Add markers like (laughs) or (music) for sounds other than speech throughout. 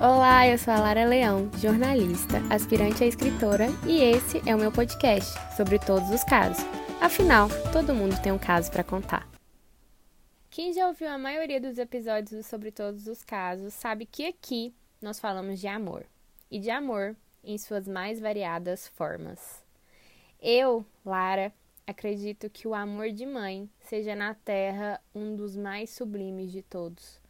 Olá, eu sou a Lara Leão, jornalista, aspirante a escritora, e esse é o meu podcast sobre todos os casos. Afinal, todo mundo tem um caso para contar. Quem já ouviu a maioria dos episódios sobre todos os casos sabe que aqui nós falamos de amor e de amor em suas mais variadas formas. Eu, Lara, acredito que o amor de mãe seja na Terra um dos mais sublimes de todos.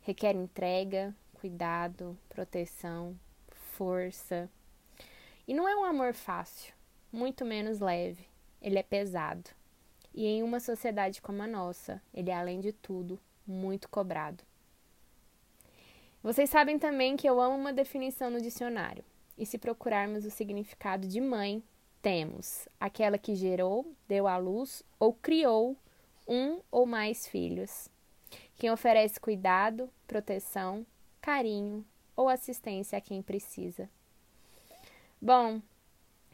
Requer entrega, cuidado, proteção, força. E não é um amor fácil, muito menos leve. Ele é pesado. E em uma sociedade como a nossa, ele é, além de tudo, muito cobrado. Vocês sabem também que eu amo uma definição no dicionário. E se procurarmos o significado de mãe, temos aquela que gerou, deu à luz ou criou um ou mais filhos. Quem oferece cuidado, proteção, carinho ou assistência a quem precisa. Bom,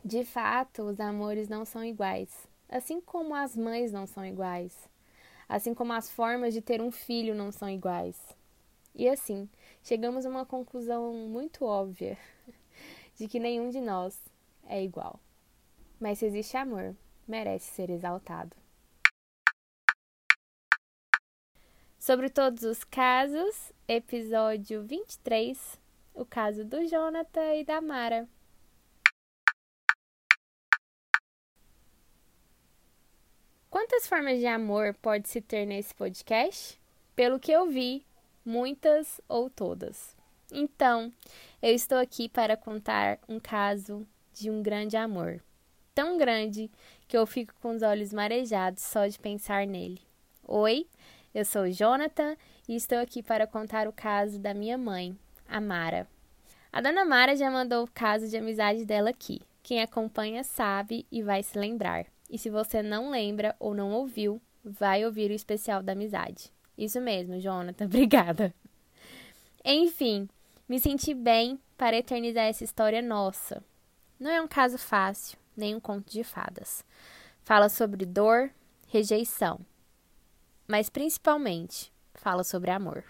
de fato, os amores não são iguais, assim como as mães não são iguais, assim como as formas de ter um filho não são iguais. E assim, chegamos a uma conclusão muito óbvia (laughs) de que nenhum de nós é igual. Mas se existe amor, merece ser exaltado. Sobre todos os casos, episódio 23, o caso do Jonathan e da Mara. Quantas formas de amor pode se ter nesse podcast? Pelo que eu vi, muitas ou todas. Então, eu estou aqui para contar um caso de um grande amor. Tão grande que eu fico com os olhos marejados só de pensar nele. Oi, eu sou Jonathan e estou aqui para contar o caso da minha mãe, a Mara. A dona Mara já mandou o caso de amizade dela aqui. Quem acompanha sabe e vai se lembrar. E se você não lembra ou não ouviu, vai ouvir o especial da amizade. Isso mesmo, Jonathan, (laughs) obrigada. Enfim, me senti bem para eternizar essa história nossa. Não é um caso fácil, nem um conto de fadas. Fala sobre dor, rejeição, mas principalmente fala sobre amor.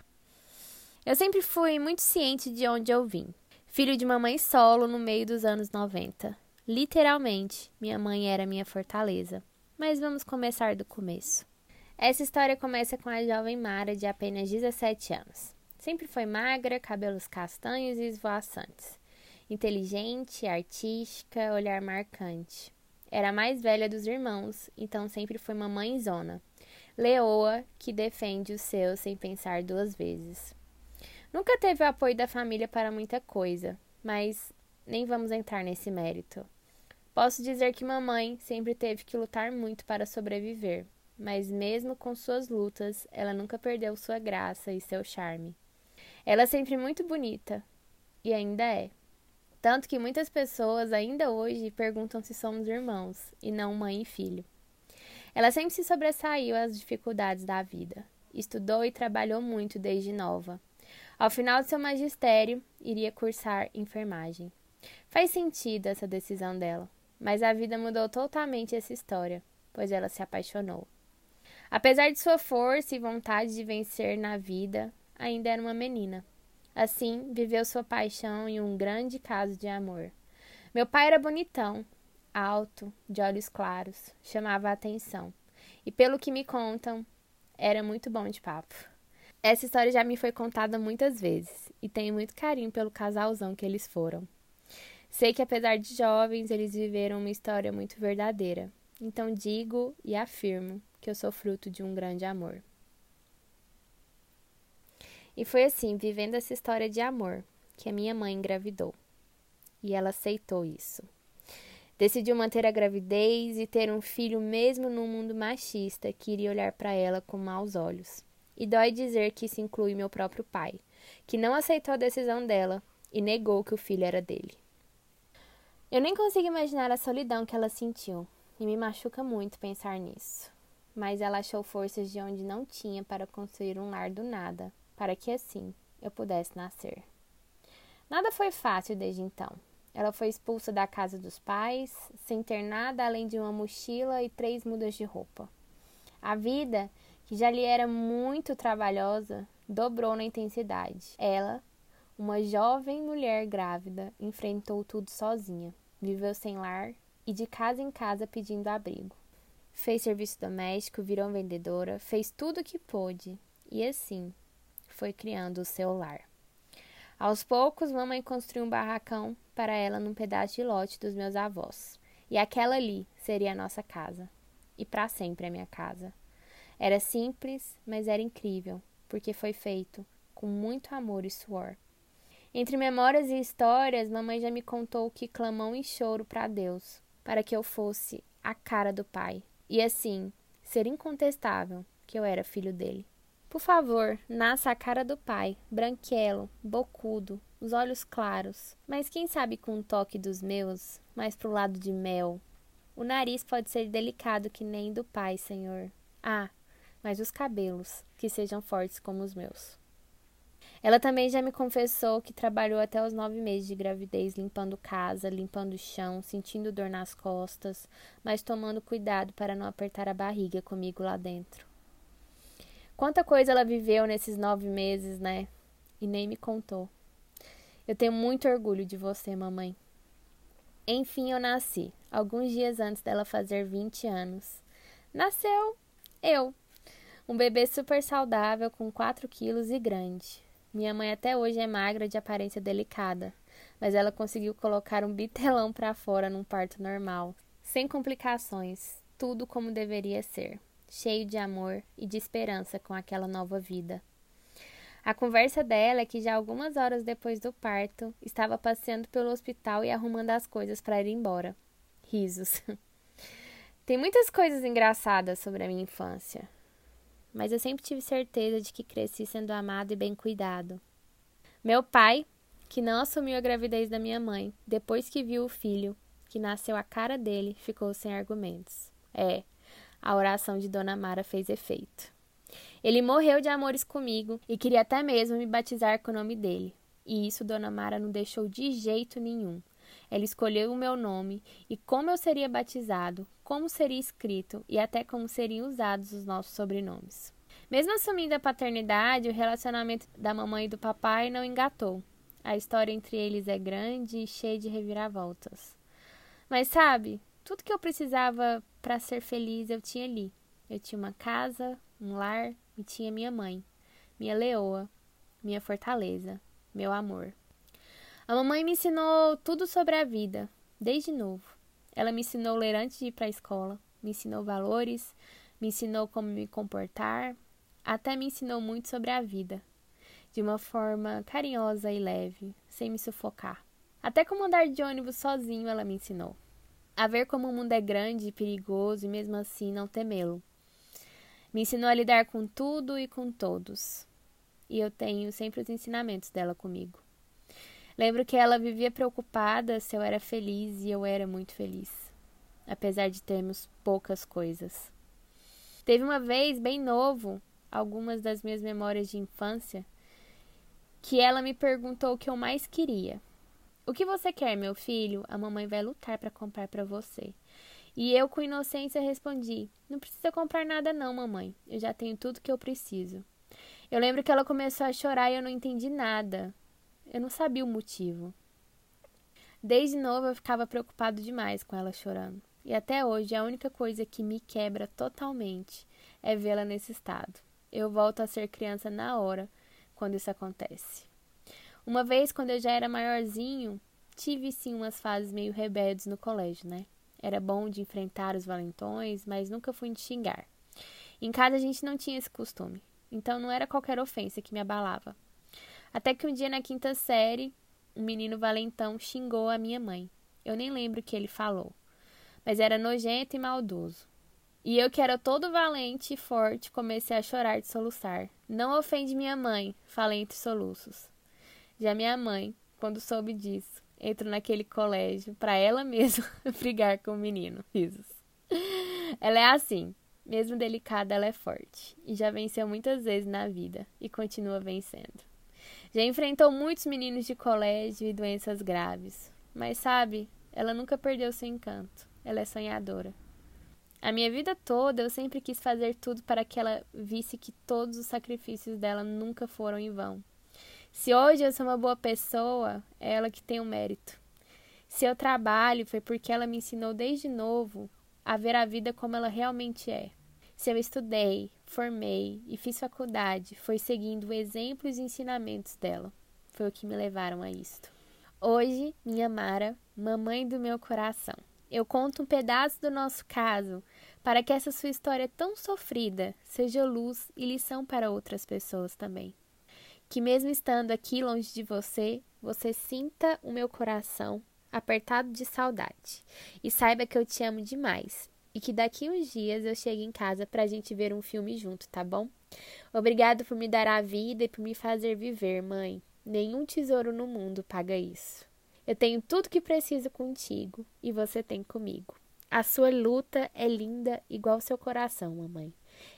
Eu sempre fui muito ciente de onde eu vim. Filho de mamãe solo no meio dos anos 90. Literalmente, minha mãe era minha fortaleza. Mas vamos começar do começo. Essa história começa com a jovem Mara de apenas 17 anos. Sempre foi magra, cabelos castanhos e esvoaçantes. Inteligente, artística, olhar marcante. Era a mais velha dos irmãos, então sempre foi mamãezona leoa que defende os seus sem pensar duas vezes. Nunca teve o apoio da família para muita coisa, mas nem vamos entrar nesse mérito. Posso dizer que mamãe sempre teve que lutar muito para sobreviver, mas mesmo com suas lutas, ela nunca perdeu sua graça e seu charme. Ela é sempre muito bonita, e ainda é. Tanto que muitas pessoas ainda hoje perguntam se somos irmãos e não mãe e filho. Ela sempre se sobressaiu às dificuldades da vida. Estudou e trabalhou muito desde nova. Ao final de seu magistério, iria cursar enfermagem. Faz sentido essa decisão dela, mas a vida mudou totalmente essa história, pois ela se apaixonou. Apesar de sua força e vontade de vencer na vida, ainda era uma menina. Assim, viveu sua paixão em um grande caso de amor. Meu pai era bonitão, alto, de olhos claros, chamava a atenção. E pelo que me contam, era muito bom de papo. Essa história já me foi contada muitas vezes e tenho muito carinho pelo casalzão que eles foram. Sei que apesar de jovens, eles viveram uma história muito verdadeira. Então digo e afirmo que eu sou fruto de um grande amor. E foi assim, vivendo essa história de amor, que a minha mãe engravidou. E ela aceitou isso. Decidiu manter a gravidez e ter um filho mesmo num mundo machista que iria olhar para ela com maus olhos. E dói dizer que isso inclui meu próprio pai, que não aceitou a decisão dela e negou que o filho era dele. Eu nem consigo imaginar a solidão que ela sentiu, e me machuca muito pensar nisso. Mas ela achou forças de onde não tinha para construir um lar do nada, para que assim eu pudesse nascer. Nada foi fácil desde então. Ela foi expulsa da casa dos pais, sem ter nada além de uma mochila e três mudas de roupa. A vida, que já lhe era muito trabalhosa, dobrou na intensidade. Ela, Uma jovem mulher grávida enfrentou tudo sozinha, viveu sem lar e de casa em casa pedindo abrigo. Fez serviço doméstico, virou vendedora, fez tudo o que pôde e assim foi criando o seu lar. Aos poucos, mamãe construiu um barracão para ela num pedaço de lote dos meus avós. E aquela ali seria a nossa casa. E para sempre a minha casa. Era simples, mas era incrível, porque foi feito com muito amor e suor. Entre memórias e histórias, mamãe já me contou que clamou em choro para Deus, para que eu fosse a cara do pai. E assim, ser incontestável que eu era filho dele. Por favor, nasça a cara do pai, branquelo, bocudo, os olhos claros, mas quem sabe com um toque dos meus, mais pro lado de mel. O nariz pode ser delicado que nem do pai, senhor. Ah, mas os cabelos, que sejam fortes como os meus. Ela também já me confessou que trabalhou até os nove meses de gravidez limpando casa, limpando o chão, sentindo dor nas costas, mas tomando cuidado para não apertar a barriga comigo lá dentro. Quanta coisa ela viveu nesses nove meses, né? E nem me contou. Eu tenho muito orgulho de você, mamãe. Enfim, eu nasci, alguns dias antes dela fazer 20 anos. Nasceu eu, um bebê super saudável, com 4 quilos e grande. Minha mãe até hoje é magra de aparência delicada, mas ela conseguiu colocar um bitelão para fora num parto normal, sem complicações, tudo como deveria ser cheio de amor e de esperança com aquela nova vida. A conversa dela é que já algumas horas depois do parto, estava passeando pelo hospital e arrumando as coisas para ir embora. Risos. (laughs) Tem muitas coisas engraçadas sobre a minha infância, mas eu sempre tive certeza de que cresci sendo amado e bem cuidado. Meu pai, que não assumiu a gravidez da minha mãe, depois que viu o filho, que nasceu a cara dele, ficou sem argumentos. É, a oração de Dona Mara fez efeito. Ele morreu de amores comigo e queria até mesmo me batizar com o nome dele. E isso Dona Mara não deixou de jeito nenhum. Ela escolheu o meu nome e como eu seria batizado, como seria escrito e até como seriam usados os nossos sobrenomes. Mesmo assumindo a paternidade, o relacionamento da mamãe e do papai não engatou. A história entre eles é grande e cheia de reviravoltas. Mas sabe, tudo que eu precisava para ser feliz eu tinha ali. Eu tinha uma casa, um lar e tinha minha mãe, minha leoa, minha fortaleza, meu amor. A mamãe me ensinou tudo sobre a vida, desde novo. Ela me ensinou ler antes de ir para a escola, me ensinou valores, me ensinou como me comportar, até me ensinou muito sobre a vida, de uma forma carinhosa e leve, sem me sufocar. Até como andar de ônibus sozinho ela me ensinou a ver como o mundo é grande e perigoso e mesmo assim não temê-lo. Me ensinou a lidar com tudo e com todos. E eu tenho sempre os ensinamentos dela comigo. Lembro que ela vivia preocupada se eu era feliz e eu era muito feliz, apesar de termos poucas coisas. Teve uma vez, bem novo, algumas das minhas memórias de infância, que ela me perguntou o que eu mais queria. O que você quer, meu filho? A mamãe vai lutar para comprar para você. E eu, com inocência, respondi: Não precisa comprar nada, não, mamãe. Eu já tenho tudo que eu preciso. Eu lembro que ela começou a chorar e eu não entendi nada. Eu não sabia o motivo. Desde novo eu ficava preocupado demais com ela chorando. E até hoje a única coisa que me quebra totalmente é vê-la nesse estado. Eu volto a ser criança na hora quando isso acontece. Uma vez, quando eu já era maiorzinho, tive sim umas fases meio rebeldes no colégio, né? Era bom de enfrentar os valentões, mas nunca fui de xingar. Em casa a gente não tinha esse costume, então não era qualquer ofensa que me abalava. Até que um dia na quinta série, um menino valentão xingou a minha mãe. Eu nem lembro o que ele falou, mas era nojento e maldoso. E eu, que era todo valente e forte, comecei a chorar de soluçar. Não ofende minha mãe, falei entre soluços. Já minha mãe, quando soube disso, entrou naquele colégio para ela mesma (laughs) brigar com o menino. Ela é assim, mesmo delicada, ela é forte e já venceu muitas vezes na vida e continua vencendo. Já enfrentou muitos meninos de colégio e doenças graves, mas sabe, ela nunca perdeu seu encanto. Ela é sonhadora. A minha vida toda eu sempre quis fazer tudo para que ela visse que todos os sacrifícios dela nunca foram em vão Se hoje eu sou uma boa pessoa, é ela que tem o mérito. Se eu trabalho, foi porque ela me ensinou desde novo a ver a vida como ela realmente é. Se eu estudei, formei e fiz faculdade, foi seguindo exemplos e ensinamentos dela. Foi o que me levaram a isto. Hoje, minha Mara, mamãe do meu coração, eu conto um pedaço do nosso caso para que essa sua história tão sofrida seja luz e lição para outras pessoas também. Que mesmo estando aqui longe de você, você sinta o meu coração apertado de saudade e saiba que eu te amo demais e que daqui uns dias eu chegue em casa para a gente ver um filme junto, tá bom? Obrigado por me dar a vida e por me fazer viver, mãe. Nenhum tesouro no mundo paga isso. Eu tenho tudo que preciso contigo e você tem comigo. A sua luta é linda igual seu coração, mamãe.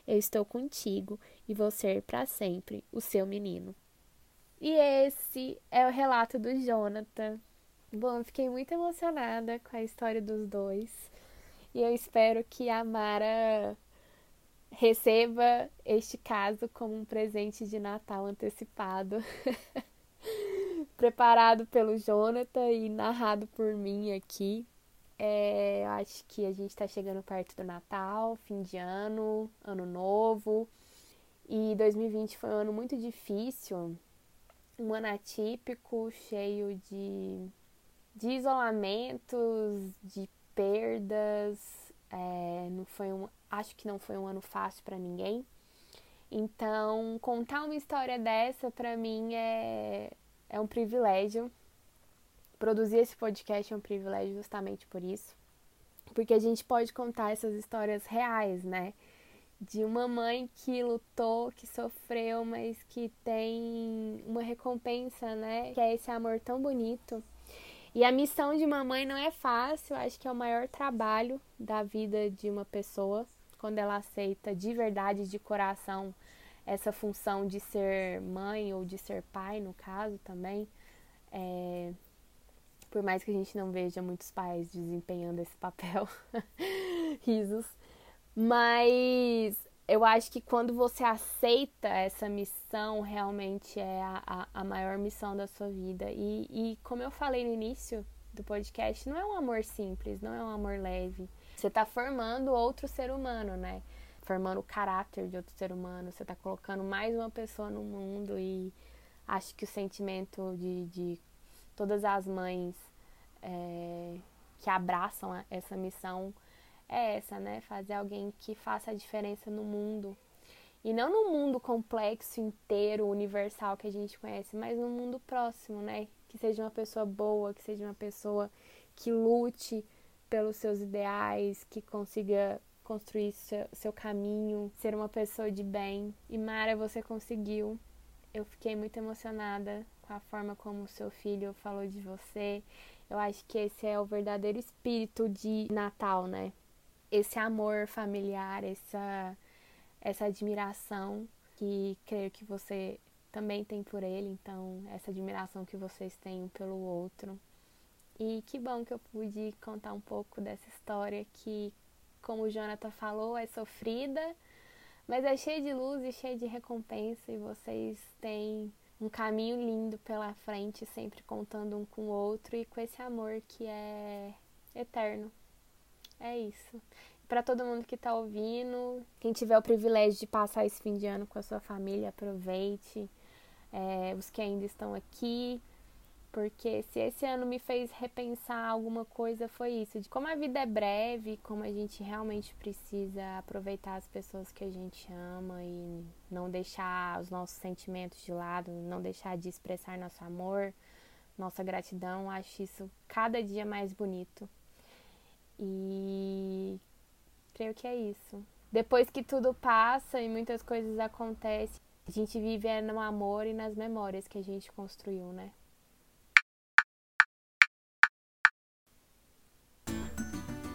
Eu estou contigo e vou ser para sempre o seu menino. E esse é o relato do Jonathan. Bom, fiquei muito emocionada com a história dos dois. E eu espero que a Mara receba este caso como um presente de Natal antecipado. (laughs) Preparado pelo Jonathan e narrado por mim aqui. É, acho que a gente está chegando perto do Natal, fim de ano, ano novo. E 2020 foi um ano muito difícil, um ano atípico, cheio de, de isolamentos, de perdas. É, não foi um, acho que não foi um ano fácil para ninguém. Então, contar uma história dessa para mim é, é um privilégio Produzir esse podcast é um privilégio justamente por isso. Porque a gente pode contar essas histórias reais, né? De uma mãe que lutou, que sofreu, mas que tem uma recompensa, né? Que é esse amor tão bonito. E a missão de uma mãe não é fácil, acho que é o maior trabalho da vida de uma pessoa quando ela aceita de verdade, de coração, essa função de ser mãe ou de ser pai, no caso também. É, por mais que a gente não veja muitos pais desempenhando esse papel, (laughs) risos. Mas eu acho que quando você aceita essa missão, realmente é a, a, a maior missão da sua vida. E, e como eu falei no início do podcast, não é um amor simples, não é um amor leve. Você está formando outro ser humano, né? Formando o caráter de outro ser humano. Você está colocando mais uma pessoa no mundo e acho que o sentimento de, de todas as mães é, que abraçam essa missão é essa, né? Fazer alguém que faça a diferença no mundo. E não no mundo complexo, inteiro, universal que a gente conhece, mas no mundo próximo, né? Que seja uma pessoa boa, que seja uma pessoa que lute pelos seus ideais, que consiga construir seu, seu caminho, ser uma pessoa de bem. E Mara, você conseguiu. Eu fiquei muito emocionada com a forma como o seu filho falou de você. Eu acho que esse é o verdadeiro espírito de Natal, né? Esse amor familiar, essa, essa admiração que creio que você também tem por ele, então essa admiração que vocês têm um pelo outro. E que bom que eu pude contar um pouco dessa história que, como o Jonathan falou, é sofrida, mas é cheia de luz e cheia de recompensa e vocês têm um caminho lindo pela frente, sempre contando um com o outro e com esse amor que é eterno. É isso. Para todo mundo que está ouvindo, quem tiver o privilégio de passar esse fim de ano com a sua família, aproveite. É, os que ainda estão aqui, porque se esse ano me fez repensar alguma coisa, foi isso: de como a vida é breve, como a gente realmente precisa aproveitar as pessoas que a gente ama e não deixar os nossos sentimentos de lado, não deixar de expressar nosso amor, nossa gratidão. Acho isso cada dia mais bonito. E creio que é isso. Depois que tudo passa e muitas coisas acontecem, a gente vive é no amor e nas memórias que a gente construiu, né?